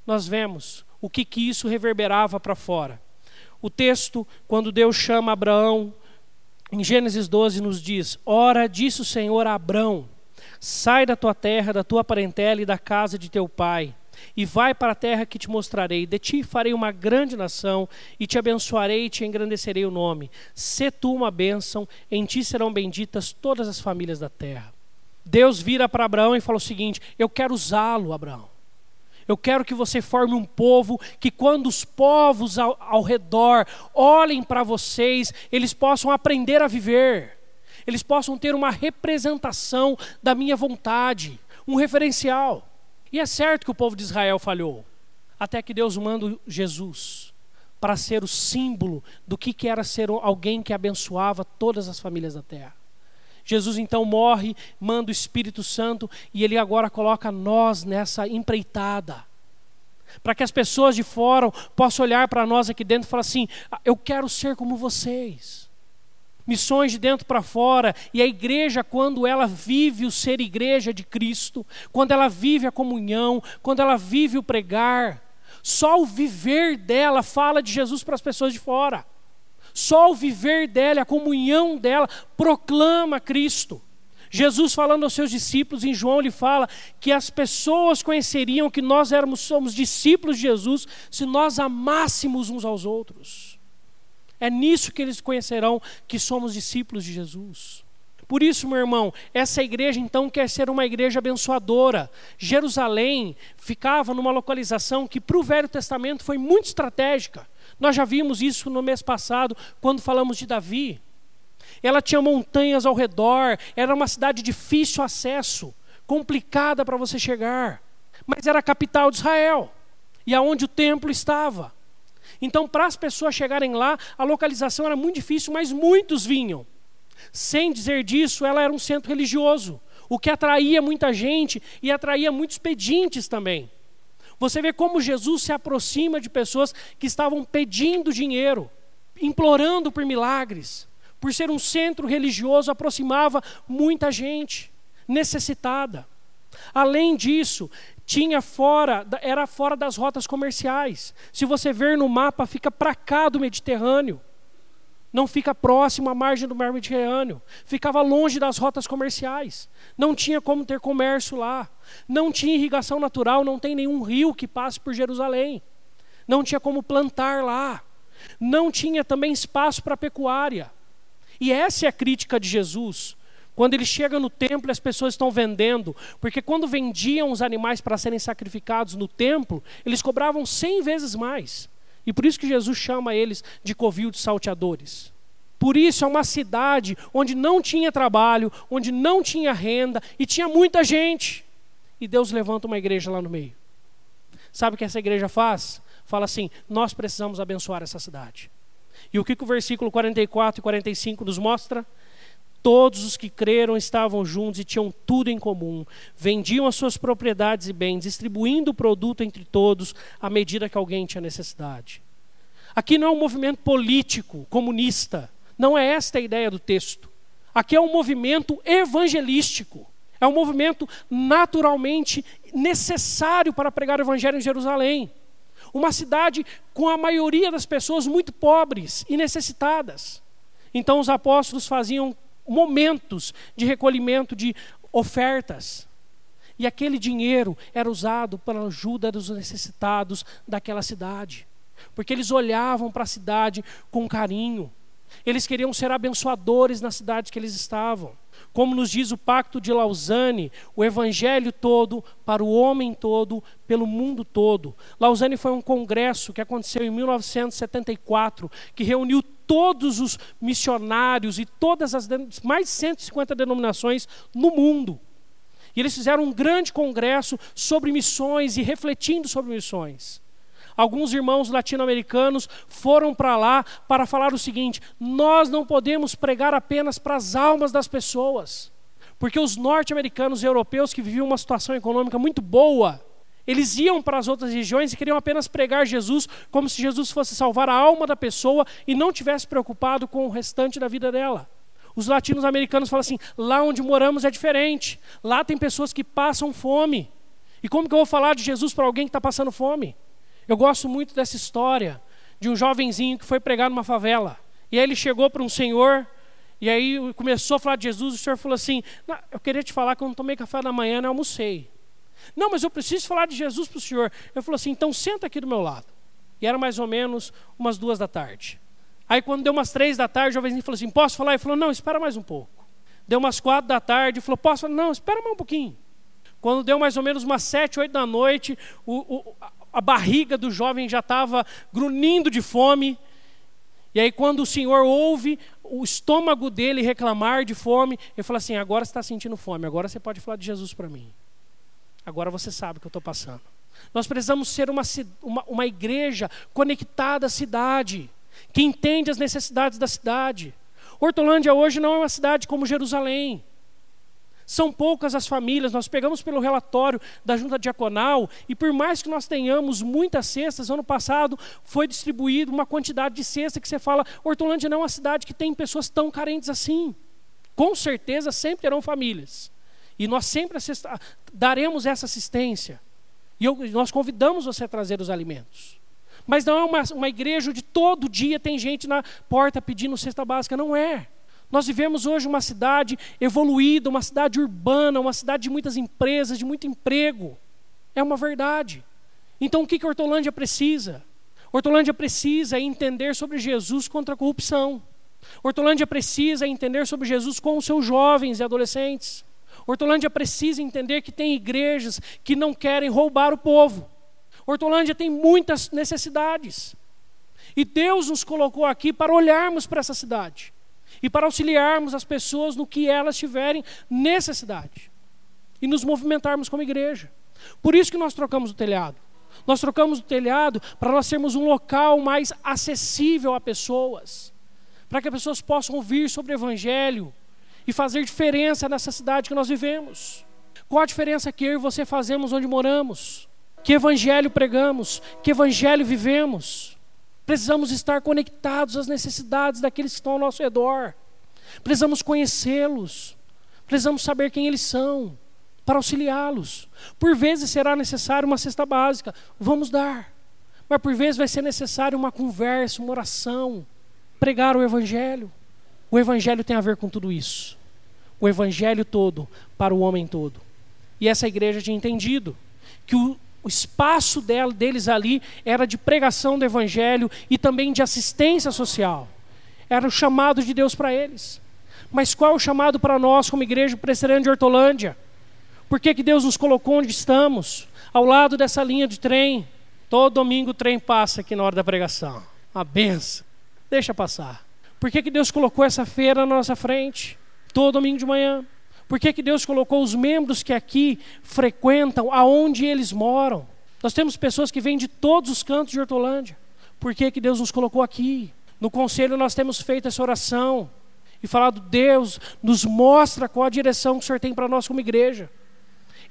[SPEAKER 1] nós vemos o que, que isso reverberava para fora. O texto, quando Deus chama Abraão, em Gênesis 12, nos diz: Ora, disse o Senhor a Abraão: Sai da tua terra, da tua parentela e da casa de teu pai, e vai para a terra que te mostrarei. De ti farei uma grande nação, e te abençoarei e te engrandecerei o nome. Se tu uma bênção, em ti serão benditas todas as famílias da terra. Deus vira para Abraão e fala o seguinte: Eu quero usá-lo, Abraão. Eu quero que você forme um povo que, quando os povos ao, ao redor olhem para vocês, eles possam aprender a viver eles possam ter uma representação da minha vontade, um referencial. E é certo que o povo de Israel falhou, até que Deus manda Jesus para ser o símbolo do que era ser alguém que abençoava todas as famílias da terra. Jesus então morre, manda o Espírito Santo e ele agora coloca nós nessa empreitada. Para que as pessoas de fora possam olhar para nós aqui dentro e falar assim: ah, eu quero ser como vocês missões de dentro para fora, e a igreja, quando ela vive o ser igreja de Cristo, quando ela vive a comunhão, quando ela vive o pregar, só o viver dela fala de Jesus para as pessoas de fora. Só o viver dela, a comunhão dela, proclama Cristo. Jesus falando aos seus discípulos, em João, ele fala que as pessoas conheceriam que nós éramos, somos discípulos de Jesus se nós amássemos uns aos outros. É nisso que eles conhecerão que somos discípulos de Jesus. Por isso, meu irmão, essa igreja então quer ser uma igreja abençoadora. Jerusalém ficava numa localização que para o Velho Testamento foi muito estratégica. Nós já vimos isso no mês passado, quando falamos de Davi. Ela tinha montanhas ao redor, era uma cidade de difícil acesso, complicada para você chegar, mas era a capital de Israel e aonde o templo estava. Então, para as pessoas chegarem lá, a localização era muito difícil, mas muitos vinham. Sem dizer disso, ela era um centro religioso, o que atraía muita gente e atraía muitos pedintes também. Você vê como Jesus se aproxima de pessoas que estavam pedindo dinheiro, implorando por milagres. Por ser um centro religioso, aproximava muita gente necessitada. Além disso, tinha fora, era fora das rotas comerciais. Se você ver no mapa, fica para cá do Mediterrâneo. Não fica próximo à margem do mar Mediterrâneo. Ficava longe das rotas comerciais. Não tinha como ter comércio lá. Não tinha irrigação natural, não tem nenhum rio que passe por Jerusalém. Não tinha como plantar lá. Não tinha também espaço para pecuária. E essa é a crítica de Jesus. Quando ele chega no templo, as pessoas estão vendendo, porque quando vendiam os animais para serem sacrificados no templo, eles cobravam cem vezes mais. E por isso que Jesus chama eles de covil de salteadores. Por isso é uma cidade onde não tinha trabalho, onde não tinha renda e tinha muita gente. E Deus levanta uma igreja lá no meio. Sabe o que essa igreja faz? Fala assim: nós precisamos abençoar essa cidade. E o que, que o versículo 44 e 45 nos mostra? Todos os que creram estavam juntos e tinham tudo em comum. Vendiam as suas propriedades e bens, distribuindo o produto entre todos à medida que alguém tinha necessidade. Aqui não é um movimento político, comunista. Não é esta a ideia do texto. Aqui é um movimento evangelístico. É um movimento naturalmente necessário para pregar o evangelho em Jerusalém. Uma cidade com a maioria das pessoas muito pobres e necessitadas. Então os apóstolos faziam momentos de recolhimento de ofertas. E aquele dinheiro era usado para a ajuda dos necessitados daquela cidade. Porque eles olhavam para a cidade com carinho. Eles queriam ser abençoadores na cidade que eles estavam. Como nos diz o Pacto de Lausanne, o evangelho todo para o homem todo, pelo mundo todo. Lausanne foi um congresso que aconteceu em 1974, que reuniu todos os missionários e todas as mais de 150 denominações no mundo. E eles fizeram um grande congresso sobre missões e refletindo sobre missões. Alguns irmãos latino-americanos foram para lá para falar o seguinte: nós não podemos pregar apenas para as almas das pessoas, porque os norte-americanos e europeus que viviam uma situação econômica muito boa, eles iam para as outras regiões e queriam apenas pregar Jesus como se Jesus fosse salvar a alma da pessoa e não tivesse preocupado com o restante da vida dela. Os latinos americanos falam assim: lá onde moramos é diferente. Lá tem pessoas que passam fome. E como que eu vou falar de Jesus para alguém que está passando fome? Eu gosto muito dessa história de um jovenzinho que foi pregar numa favela. E aí ele chegou para um senhor e aí começou a falar de Jesus. E o senhor falou assim: Eu queria te falar que eu não tomei café da manhã, nem almocei. Não, mas eu preciso falar de Jesus para o senhor. Eu falou assim: então senta aqui do meu lado. E era mais ou menos umas duas da tarde. Aí quando deu umas três da tarde, o jovenzinho falou assim: posso falar? Ele falou: não, espera mais um pouco. Deu umas quatro da tarde, falou: posso falar? Não, espera mais um pouquinho. Quando deu mais ou menos umas sete, oito da noite, o, o, a barriga do jovem já estava grunhindo de fome. E aí, quando o Senhor ouve o estômago dele reclamar de fome, ele fala assim: agora você está sentindo fome, agora você pode falar de Jesus para mim. Agora você sabe o que eu estou passando. Nós precisamos ser uma, uma, uma igreja conectada à cidade, que entende as necessidades da cidade. Hortolândia hoje não é uma cidade como Jerusalém. São poucas as famílias, nós pegamos pelo relatório da junta diaconal, e por mais que nós tenhamos muitas cestas, ano passado foi distribuído uma quantidade de cesta que você fala, Hortolândia não é uma cidade que tem pessoas tão carentes assim. Com certeza sempre terão famílias. E nós sempre daremos essa assistência. E eu, nós convidamos você a trazer os alimentos. Mas não é uma, uma igreja de todo dia tem gente na porta pedindo cesta básica. Não é. Nós vivemos hoje uma cidade evoluída, uma cidade urbana, uma cidade de muitas empresas, de muito emprego. É uma verdade. Então o que, que Hortolândia precisa? Hortolândia precisa entender sobre Jesus contra a corrupção. Hortolândia precisa entender sobre Jesus com os seus jovens e adolescentes. Hortolândia precisa entender que tem igrejas que não querem roubar o povo. Hortolândia tem muitas necessidades. E Deus nos colocou aqui para olharmos para essa cidade e para auxiliarmos as pessoas no que elas tiverem necessidade e nos movimentarmos como igreja. Por isso que nós trocamos o telhado. Nós trocamos o telhado para nós sermos um local mais acessível a pessoas, para que as pessoas possam ouvir sobre o Evangelho, e fazer diferença nessa cidade que nós vivemos. Qual a diferença que eu e você fazemos onde moramos? Que evangelho pregamos? Que evangelho vivemos? Precisamos estar conectados às necessidades daqueles que estão ao nosso redor. Precisamos conhecê-los. Precisamos saber quem eles são. para auxiliá-los. Por vezes será necessário uma cesta básica, vamos dar. Mas por vezes vai ser necessário uma conversa, uma oração, pregar o Evangelho. O Evangelho tem a ver com tudo isso. O Evangelho todo para o homem todo. E essa igreja tinha entendido que o, espaço dela, deles ali era de pregação do Evangelho e também de assistência social. Era o chamado de Deus para eles. Mas qual é o chamado para nós como igreja presbiteriana de Hortolândia? Por que, que Deus nos colocou onde estamos? Ao lado dessa linha de trem. Todo domingo o trem passa aqui na hora da pregação. Uma benção. Deixa passar. Por que, que Deus colocou essa feira na nossa frente? Todo domingo de manhã. Por que, que Deus colocou os membros que aqui frequentam aonde eles moram? Nós temos pessoas que vêm de todos os cantos de Hortolândia. Por que, que Deus nos colocou aqui? No conselho nós temos feito essa oração e falado, Deus, nos mostra qual a direção que o Senhor tem para nós como igreja.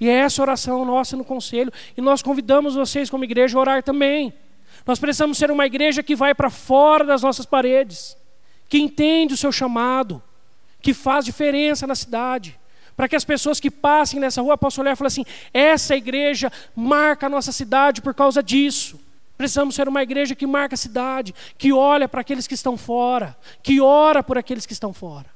[SPEAKER 1] E é essa oração nossa no conselho. E nós convidamos vocês, como igreja, a orar também. Nós precisamos ser uma igreja que vai para fora das nossas paredes, que entende o seu chamado, que faz diferença na cidade. Para que as pessoas que passem nessa rua possam olhar e falar assim: essa igreja marca a nossa cidade por causa disso. Precisamos ser uma igreja que marca a cidade, que olha para aqueles que estão fora, que ora por aqueles que estão fora.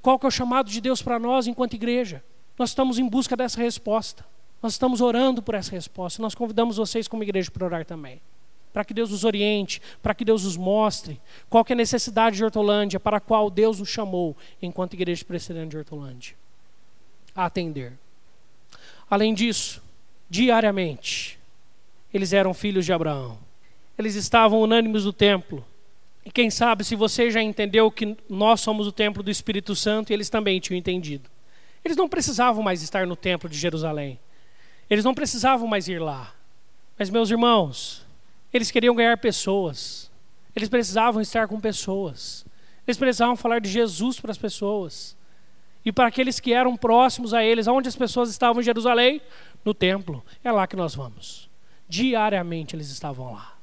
[SPEAKER 1] Qual que é o chamado de Deus para nós enquanto igreja? Nós estamos em busca dessa resposta. Nós estamos orando por essa resposta. Nós convidamos vocês como igreja para orar também. Para que Deus nos oriente, para que Deus nos mostre qual é a necessidade de Hortolândia, para a qual Deus nos chamou enquanto igreja presbiteriana de Hortolândia a atender. Além disso, diariamente, eles eram filhos de Abraão. Eles estavam unânimes no templo. E quem sabe se você já entendeu que nós somos o templo do Espírito Santo, e eles também tinham entendido. Eles não precisavam mais estar no templo de Jerusalém. Eles não precisavam mais ir lá. Mas, meus irmãos, eles queriam ganhar pessoas. Eles precisavam estar com pessoas. Eles precisavam falar de Jesus para as pessoas. E para aqueles que eram próximos a eles, onde as pessoas estavam em Jerusalém? No templo. É lá que nós vamos. Diariamente eles estavam lá.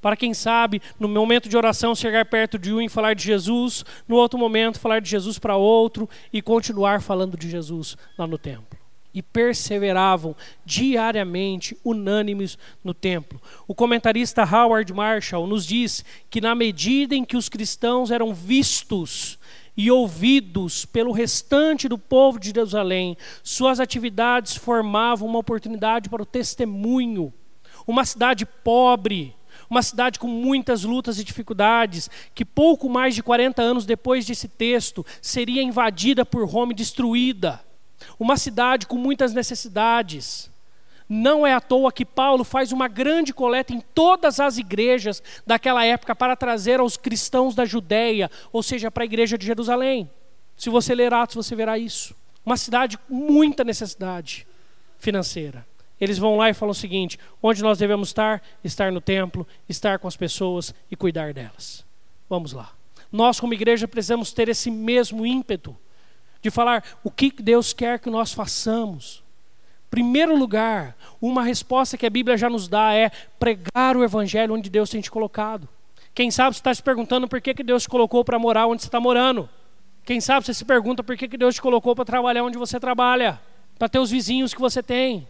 [SPEAKER 1] Para quem sabe, no momento de oração, chegar perto de um e falar de Jesus, no outro momento, falar de Jesus para outro e continuar falando de Jesus lá no templo. E perseveravam diariamente, unânimes no templo. O comentarista Howard Marshall nos diz que, na medida em que os cristãos eram vistos e ouvidos pelo restante do povo de Jerusalém, suas atividades formavam uma oportunidade para o testemunho. Uma cidade pobre, uma cidade com muitas lutas e dificuldades, que pouco mais de 40 anos depois desse texto seria invadida por Roma e destruída. Uma cidade com muitas necessidades. Não é à toa que Paulo faz uma grande coleta em todas as igrejas daquela época para trazer aos cristãos da Judéia, ou seja, para a igreja de Jerusalém. Se você ler Atos, você verá isso. Uma cidade com muita necessidade financeira. Eles vão lá e falam o seguinte: onde nós devemos estar? Estar no templo, estar com as pessoas e cuidar delas. Vamos lá. Nós, como igreja, precisamos ter esse mesmo ímpeto de falar o que Deus quer que nós façamos. Primeiro lugar, uma resposta que a Bíblia já nos dá é pregar o Evangelho onde Deus tem te colocado. Quem sabe você está se perguntando por que, que Deus te colocou para morar onde você está morando. Quem sabe você se pergunta por que, que Deus te colocou para trabalhar onde você trabalha, para ter os vizinhos que você tem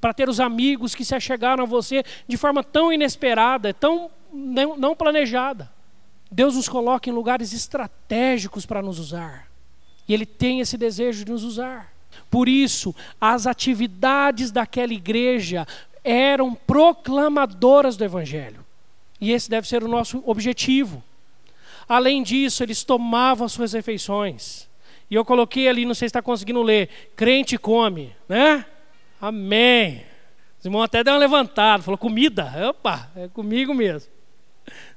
[SPEAKER 1] para ter os amigos que se achegaram a você de forma tão inesperada, tão não, planejada. Deus nos coloca em lugares estratégicos para nos usar. E Ele tem esse desejo de nos usar. Por isso, as atividades daquela igreja eram proclamadoras do Evangelho. E esse deve ser o nosso objetivo. Além disso, eles tomavam as suas refeições. E eu coloquei ali, não sei se está conseguindo ler, crente come, né? Amém. Os irmãos até deu uma levantada, falou comida. Opa, é comigo mesmo.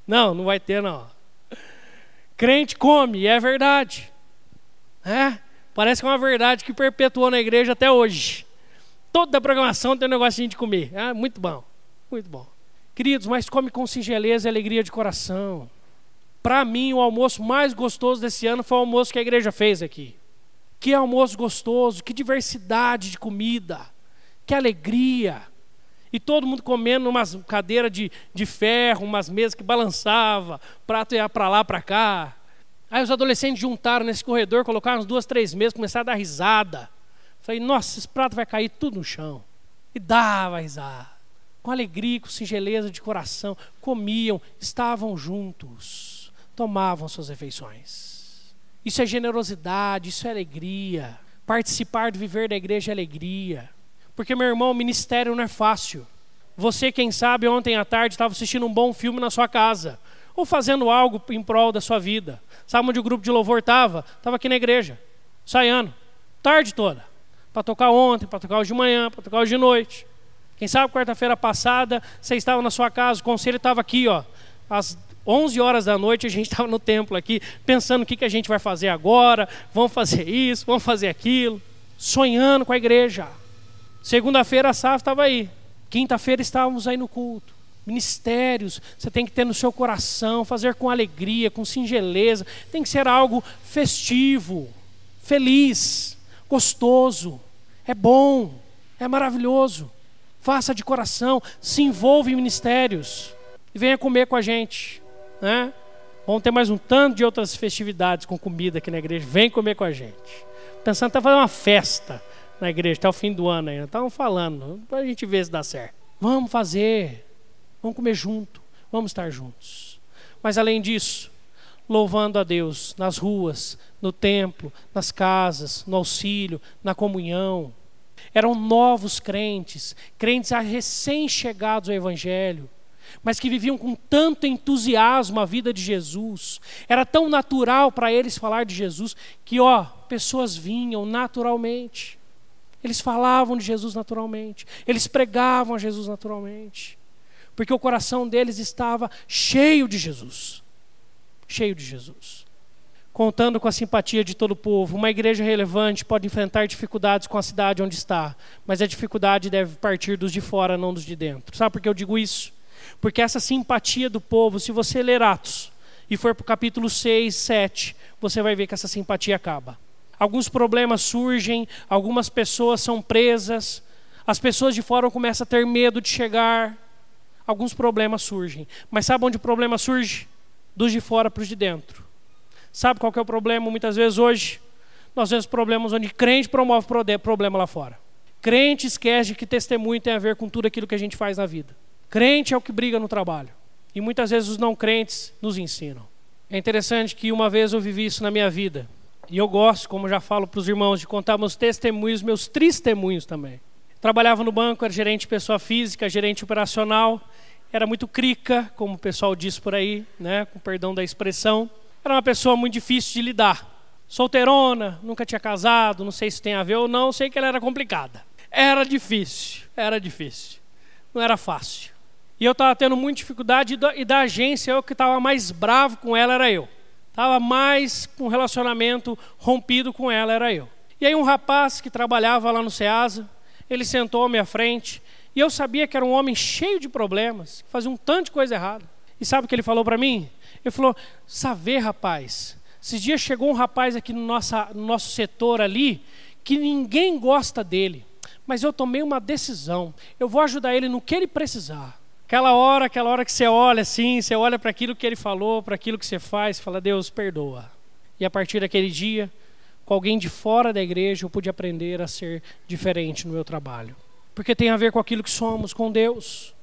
[SPEAKER 1] Não, não vai ter não. Crente come, é verdade. É? Parece que é uma verdade que perpetuou na igreja até hoje. Toda a programação tem um negocinho de comer. É, muito bom, muito bom. Queridos, mas come com singeleza e alegria de coração. Para mim, o almoço mais gostoso desse ano foi o almoço que a igreja fez aqui. Que almoço gostoso, que diversidade de comida que alegria! E todo mundo comendo numa cadeira de, de ferro, umas mesas que balançava, prato ia para lá, para cá. Aí os adolescentes juntaram nesse corredor, colocaram umas duas, três mesas, começaram a dar risada. Falei, nossa, esse prato vai cair tudo no chão. E dava risada. Com alegria, com singeleza de coração, comiam, estavam juntos, tomavam suas refeições. Isso é generosidade, isso é alegria. Participar do viver da igreja é alegria. Porque, meu irmão, o ministério não é fácil. Você, quem sabe, ontem à tarde estava assistindo um bom filme na sua casa, ou fazendo algo em prol da sua vida. Sabe onde o grupo de louvor estava? Estava aqui na igreja, saindo, tarde toda. Para tocar ontem, para tocar hoje de manhã, para tocar hoje de noite. Quem sabe, quarta-feira passada, você estava na sua casa, o conselho estava aqui, ó, às 11 horas da noite, a gente estava no templo aqui, pensando o que, que a gente vai fazer agora, vamos fazer isso, vamos fazer aquilo, sonhando com a igreja. Segunda-feira a SAF estava aí, Quinta-feira estávamos aí no culto. Ministérios, você tem que ter no seu coração, fazer com alegria, com singeleza. Tem que ser algo festivo, feliz, gostoso. É bom, é maravilhoso. Faça de coração, se envolva em ministérios e venha comer com a gente, né? Vamos ter mais um tanto de outras festividades com comida aqui na igreja. Vem comer com a gente. Pensando até fazer uma festa na igreja, até o fim do ano ainda. Estavam falando, para a gente ver se dá certo. Vamos fazer, vamos comer junto, vamos estar juntos. Mas além disso, louvando a Deus nas ruas, no templo, nas casas, no auxílio, na comunhão. Eram novos crentes, crentes recém-chegados ao Evangelho, mas que viviam com tanto entusiasmo a vida de Jesus. Era tão natural para eles falar de Jesus que, ó, pessoas vinham naturalmente. Eles falavam de Jesus naturalmente, eles pregavam a Jesus naturalmente, porque o coração deles estava cheio de Jesus. Cheio de Jesus. Contando com a simpatia de todo o povo, uma igreja relevante pode enfrentar dificuldades com a cidade onde está, mas a dificuldade deve partir dos de fora, não dos de dentro. Sabe por que eu digo isso? Porque essa simpatia do povo, se você ler Atos e for para o capítulo 6, 7, você vai ver que essa simpatia acaba alguns problemas surgem, algumas pessoas são presas, as pessoas de fora começam a ter medo de chegar, alguns problemas surgem. Mas sabe onde o problema surge? Dos de fora para os de dentro. Sabe qual é o problema muitas vezes hoje? Nós vemos problemas onde crente promove problema lá fora. Crente esquece que testemunho tem a ver com tudo aquilo que a gente faz na vida. Crente é o que briga no trabalho. E muitas vezes os não crentes nos ensinam. É interessante que uma vez eu vivi isso na minha vida. E eu gosto, como já falo para os irmãos, de contar meus testemunhos, meus testemunhos também. Trabalhava no banco, era gerente de pessoa física, gerente operacional, era muito crica, como o pessoal diz por aí, né, com perdão da expressão. Era uma pessoa muito difícil de lidar. Solteirona, nunca tinha casado, não sei se tem a ver ou não, sei que ela era complicada. Era difícil, era difícil. Não era fácil. E eu estava tendo muita dificuldade, e da agência, eu que estava mais bravo com ela era eu estava mais com um relacionamento rompido com ela, era eu. E aí um rapaz que trabalhava lá no Ceasa, ele sentou à minha frente, e eu sabia que era um homem cheio de problemas, que fazia um tanto de coisa errada. E sabe o que ele falou para mim? Ele falou: Saber, rapaz, esses dias chegou um rapaz aqui no, nossa, no nosso setor ali, que ninguém gosta dele, mas eu tomei uma decisão, eu vou ajudar ele no que ele precisar. Aquela hora, aquela hora que você olha assim, você olha para aquilo que ele falou, para aquilo que você faz, fala, Deus, perdoa. E a partir daquele dia, com alguém de fora da igreja, eu pude aprender a ser diferente no meu trabalho. Porque tem a ver com aquilo que somos com Deus.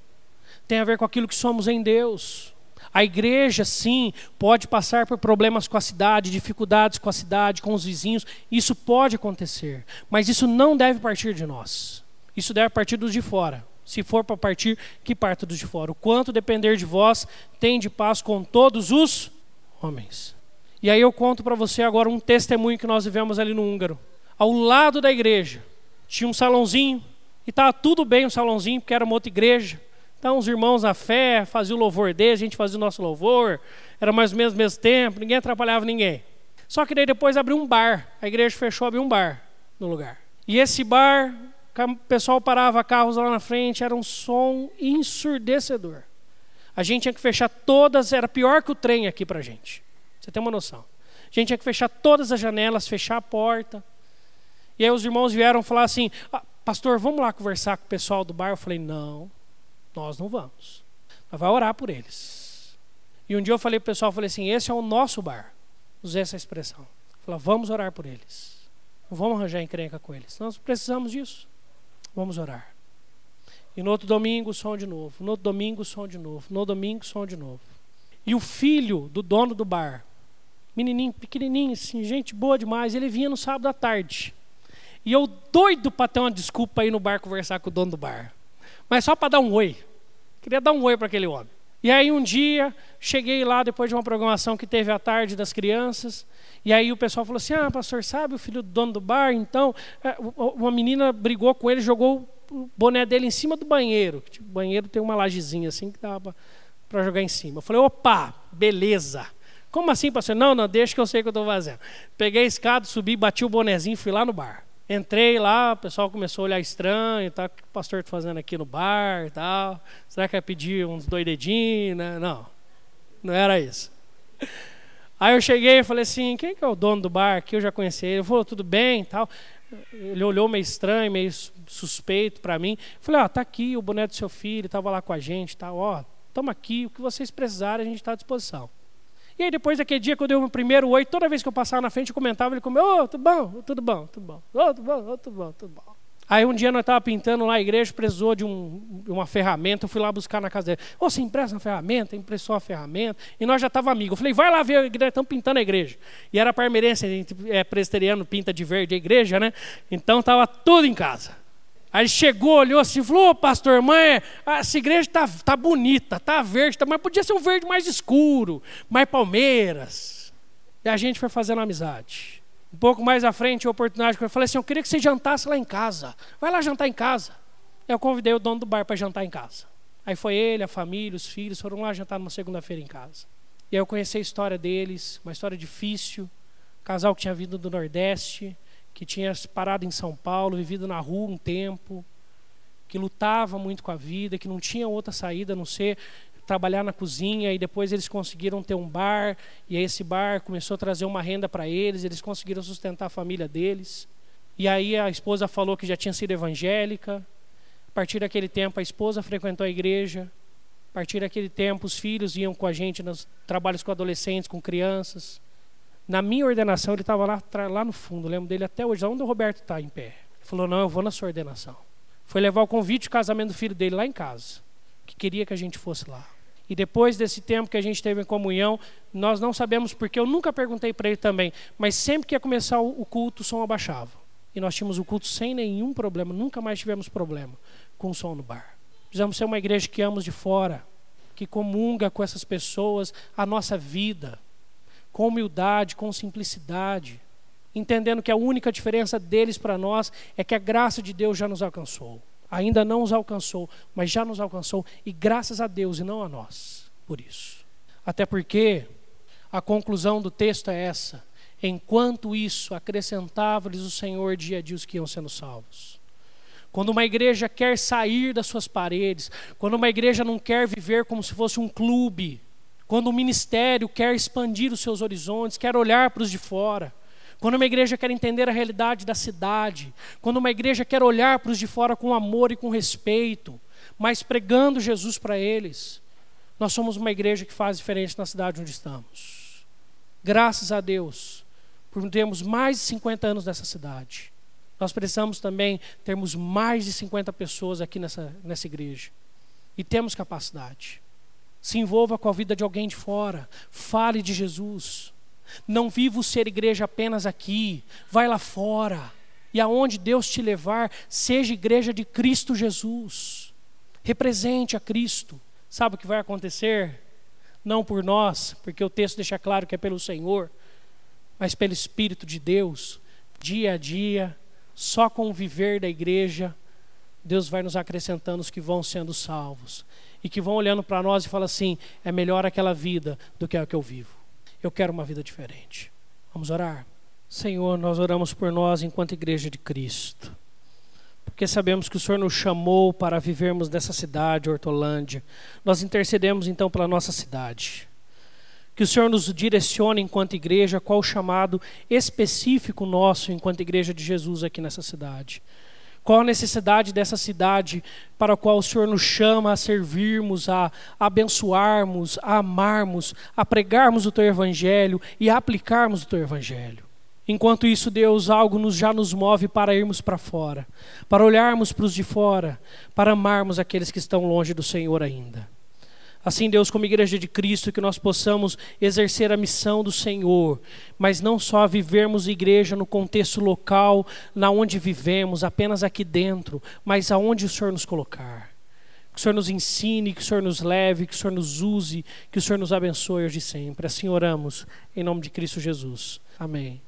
[SPEAKER 1] Tem a ver com aquilo que somos em Deus. A igreja, sim, pode passar por problemas com a cidade, dificuldades com a cidade, com os vizinhos. Isso pode acontecer. Mas isso não deve partir de nós. Isso deve partir dos de fora. Se for para partir, que parta dos de fora. O quanto depender de vós, tem de paz com todos os homens. E aí eu conto para você agora um testemunho que nós vivemos ali no Húngaro. Ao lado da igreja, tinha um salãozinho, e estava tudo bem o salãozinho, porque era uma outra igreja. Então os irmãos na fé faziam o louvor deles, a gente fazia o nosso louvor, era mais ou menos o mesmo tempo, ninguém atrapalhava ninguém. Só que daí depois abriu um bar, a igreja fechou, abriu um bar no lugar. E esse bar o pessoal parava carros lá na frente, era um som ensurdecedor. A gente tinha que fechar todas, era pior que o trem aqui para gente. Você tem uma noção. A gente tinha que fechar todas as janelas, fechar a porta. E aí os irmãos vieram falar assim: ah, Pastor, vamos lá conversar com o pessoal do bar? Eu falei: Não, nós não vamos. Nós vamos orar por eles. E um dia eu falei para o pessoal: falei assim, Esse é o nosso bar. Usei essa expressão. Falei: Vamos orar por eles. Não vamos arranjar encrenca com eles. Nós precisamos disso. Vamos orar. E no outro domingo, som de novo. No outro domingo, som de novo. No domingo, som de novo. E o filho do dono do bar, menininho, pequenininho, assim, gente boa demais, ele vinha no sábado à tarde. E eu doido para ter uma desculpa ir no bar conversar com o dono do bar. Mas só para dar um oi. Queria dar um oi para aquele homem. E aí um dia, cheguei lá depois de uma programação que teve à tarde das crianças, e aí o pessoal falou assim: "Ah, pastor, sabe o filho do dono do bar? Então, é, uma menina brigou com ele, jogou o boné dele em cima do banheiro. Tipo, o banheiro tem uma lajezinha assim que dava para jogar em cima. Eu falei: "Opa, beleza". Como assim, pastor? Não, não, deixa que eu sei o que eu estou fazendo. Peguei a escada, subi, bati o bonezinho e fui lá no bar. Entrei lá, o pessoal começou a olhar estranho, tá, o que o pastor está fazendo aqui no bar e tal. Será que vai pedir uns dois dedinhos? Né? Não, não era isso. Aí eu cheguei e falei assim, quem que é o dono do bar aqui? Eu já conheci ele. Ele falou, tudo bem tal. Ele olhou meio estranho, meio suspeito para mim. Eu falei, ó, oh, tá aqui o boneco do seu filho, estava lá com a gente, tal. Ó, estamos aqui, o que vocês precisarem a gente está à disposição. E aí depois daquele dia que eu dei o primeiro oi, toda vez que eu passava na frente, eu comentava, ele comeu, oh, tudo bom, tudo bom, tudo bom, oh, tudo bom, oh, tudo bom, tudo bom. Aí um dia nós estávamos pintando lá a igreja, precisou de, um, uma ferramenta, eu fui lá buscar na casa dele. Ô, você empresta uma ferramenta? Emprestou a ferramenta. E nós já estávamos amigos. Eu falei, vai lá ver estamos pintando a igreja. E era gente é presbiteriano, pinta de verde a igreja, né? Então estava tudo em casa. Aí ele chegou, olhou assim, falou, oh, pastor, mãe, essa igreja está tá bonita, está verde, tá, mas podia ser um verde mais escuro, mais palmeiras. E a gente foi fazendo amizade. Um pouco mais à frente, a oportunidade, eu falei assim, eu queria que você jantasse lá em casa. Vai lá jantar em casa. Eu convidei o dono do bar para jantar em casa. Aí foi ele, a família, os filhos, foram lá jantar numa segunda-feira em casa. E aí eu conheci a história deles, uma história difícil, casal que tinha vindo do Nordeste, que tinha parado em São Paulo, vivido na rua um tempo, que lutava muito com a vida, que não tinha outra saída a não ser trabalhar na cozinha e depois eles conseguiram ter um bar e aí esse bar começou a trazer uma renda para eles, eles conseguiram sustentar a família deles. E aí a esposa falou que já tinha sido evangélica. A partir daquele tempo a esposa frequentou a igreja. A partir daquele tempo os filhos iam com a gente nos trabalhos com adolescentes, com crianças. Na minha ordenação, ele estava lá, lá no fundo, lembro dele até hoje, onde o Roberto está em pé. Ele falou: Não, eu vou na sua ordenação. Foi levar o convite de casamento do filho dele lá em casa, que queria que a gente fosse lá. E depois desse tempo que a gente teve em comunhão, nós não sabemos porque, eu nunca perguntei para ele também, mas sempre que ia começar o culto, o som abaixava. E nós tínhamos o culto sem nenhum problema, nunca mais tivemos problema com o som no bar. Precisamos ser uma igreja que amamos de fora, que comunga com essas pessoas a nossa vida com humildade, com simplicidade, entendendo que a única diferença deles para nós é que a graça de Deus já nos alcançou. Ainda não os alcançou, mas já nos alcançou, e graças a Deus e não a nós, por isso. Até porque a conclusão do texto é essa: enquanto isso, acrescentava-lhes o Senhor dia a dia os que iam sendo salvos. Quando uma igreja quer sair das suas paredes, quando uma igreja não quer viver como se fosse um clube, quando o ministério quer expandir os seus horizontes, quer olhar para os de fora, quando uma igreja quer entender a realidade da cidade, quando uma igreja quer olhar para os de fora com amor e com respeito, mas pregando Jesus para eles, nós somos uma igreja que faz diferença na cidade onde estamos. Graças a Deus, por termos mais de 50 anos nessa cidade. Nós precisamos também termos mais de 50 pessoas aqui nessa, nessa igreja. E temos capacidade. Se envolva com a vida de alguém de fora. Fale de Jesus. Não viva o ser igreja apenas aqui. Vai lá fora. E aonde Deus te levar, seja igreja de Cristo Jesus. Represente a Cristo. Sabe o que vai acontecer? Não por nós, porque o texto deixa claro que é pelo Senhor, mas pelo Espírito de Deus, dia a dia, só com o viver da igreja, Deus vai nos acrescentando os que vão sendo salvos e que vão olhando para nós e falam assim: é melhor aquela vida do que a que eu vivo. Eu quero uma vida diferente. Vamos orar? Senhor, nós oramos por nós enquanto igreja de Cristo. Porque sabemos que o Senhor nos chamou para vivermos nessa cidade, Hortolândia. Nós intercedemos então pela nossa cidade. Que o Senhor nos direcione enquanto igreja qual o chamado específico nosso enquanto igreja de Jesus aqui nessa cidade. Qual a necessidade dessa cidade para a qual o Senhor nos chama a servirmos, a abençoarmos, a amarmos, a pregarmos o teu evangelho e a aplicarmos o teu evangelho? Enquanto isso, Deus, algo nos, já nos move para irmos para fora, para olharmos para os de fora, para amarmos aqueles que estão longe do Senhor ainda. Assim, Deus, como igreja de Cristo, que nós possamos exercer a missão do Senhor, mas não só vivermos igreja no contexto local, na onde vivemos, apenas aqui dentro, mas aonde o Senhor nos colocar. Que o Senhor nos ensine, que o Senhor nos leve, que o Senhor nos use, que o Senhor nos abençoe hoje e sempre. Assim oramos, em nome de Cristo Jesus. Amém.